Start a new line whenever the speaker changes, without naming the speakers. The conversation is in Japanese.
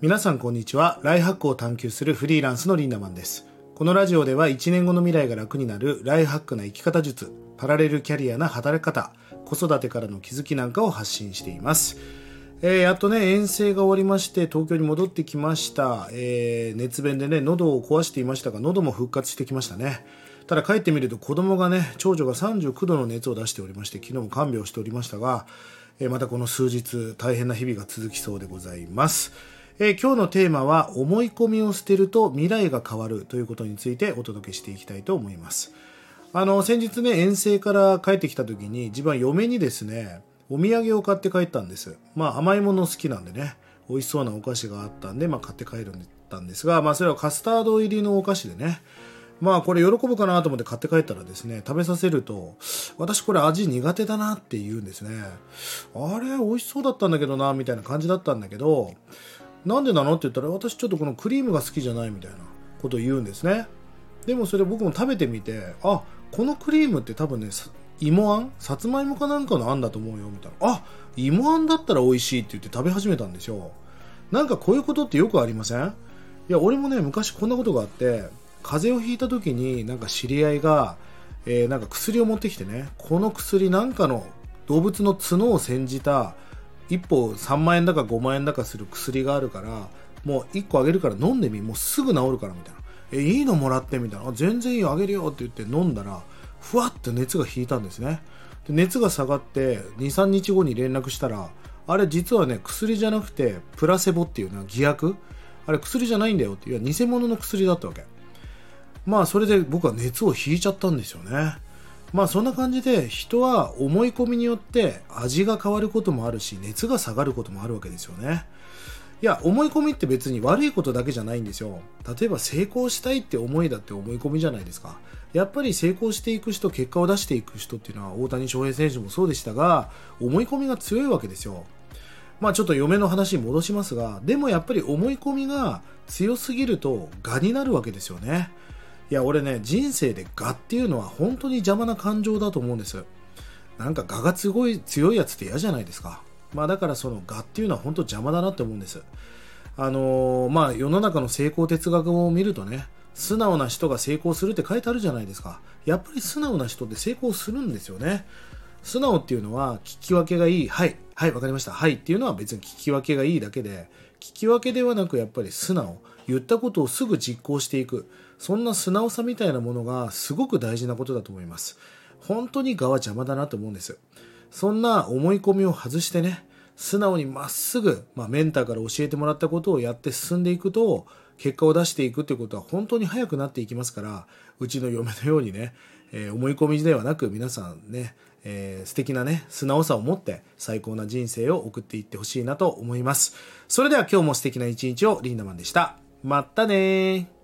皆さんこんにちは。ライハックを探求するフリーランスのリンダマンです。このラジオでは1年後の未来が楽になるライハックな生き方術、パラレルキャリアな働き方、子育てからの気づきなんかを発信しています。えー、やっとね、遠征が終わりまして、東京に戻ってきました。えー、熱弁でね、喉を壊していましたが、喉も復活してきましたね。ただ帰ってみると子供がね、長女が39度の熱を出しておりまして、昨日も看病しておりましたが、えー、またこの数日大変な日々が続きそうでございます。えー、今日のテーマは思い込みを捨てると未来が変わるということについてお届けしていきたいと思います。あの、先日ね、遠征から帰ってきた時に自分は嫁にですね、お土産を買って帰ったんです。まあ甘いもの好きなんでね、美味しそうなお菓子があったんで、まあ買って帰るんだんですが、まあそれはカスタード入りのお菓子でね、まあこれ喜ぶかなと思って買って帰ったらですね、食べさせると、私これ味苦手だなって言うんですね。あれ美味しそうだったんだけどな、みたいな感じだったんだけど、なんでなの？って言ったら私ちょっとこのクリームが好きじゃないみたいなことを言うんですね。でもそれ僕も食べてみてあこのクリームって多分ね芋あん？さつまいもかなんかのあんだと思うよみたいな。あ芋あんだったら美味しいって言って食べ始めたんですよ。なんかこういうことってよくありません？いや俺もね昔こんなことがあって風邪をひいた時になんか知り合いが、えー、なんか薬を持ってきてねこの薬なんかの動物の角を煎じた1本3万円だか5万円だかする薬があるからもう1個あげるから飲んでみもうすぐ治るからみたいな。えいいのもらってみたいな。全然いいよあげるよって言って飲んだらふわって熱が引いたんですね。で熱が下がって23日後に連絡したらあれ実はね薬じゃなくてプラセボっていうのは偽薬。あれ薬じゃないんだよって。いう偽物の薬だったわけ。まあそれで僕は熱を引いちゃったんですよね。まあそんな感じで人は思い込みによって味が変わることもあるし熱が下がることもあるわけですよね。いや思い込みって別に悪いことだけじゃないんですよ。例えば成功したいって思いだって思い込みじゃないですか。やっぱり成功していく人、結果を出していく人っていうのは大谷翔平選手もそうでしたが、思い込みが強いわけですよ。まあちょっと嫁の話に戻しますが、でもやっぱり思い込みが強すぎると我になるわけですよね。いや俺ね人生で我っていうのは本当に邪魔な感情だと思うんですなんか我がすごい強いやつって嫌じゃないですか。まあだからその我っていうのは本当邪魔だなって思うんです。あのー、まあ世の中の成功哲学を見るとね素直な人が成功するって書いてあるじゃないですか。やっぱり素直な人って成功するんですよね。素直っていうのは聞き分けがいい。はい。はいわかりました。はいっていうのは別に聞き分けがいいだけで聞き分けではなくやっぱり素直。言ったことをすぐ実行していく。そんな素直さみたいなものがすごく大事なことだと思います。本当に我は邪魔だなと思うんです。そんな思い込みを外してね素直にまっすぐ、まあ、メンターから教えてもらったことをやって進んでいくと結果を出していくっていうことは本当に早くなっていきますからうちの嫁のようにね、えー、思い込みではなく皆さんね、えー、素敵なね素直さを持って最高な人生を送っていってほしいなと思います。それでは今日も素敵な一日をリンダマンでした。まったね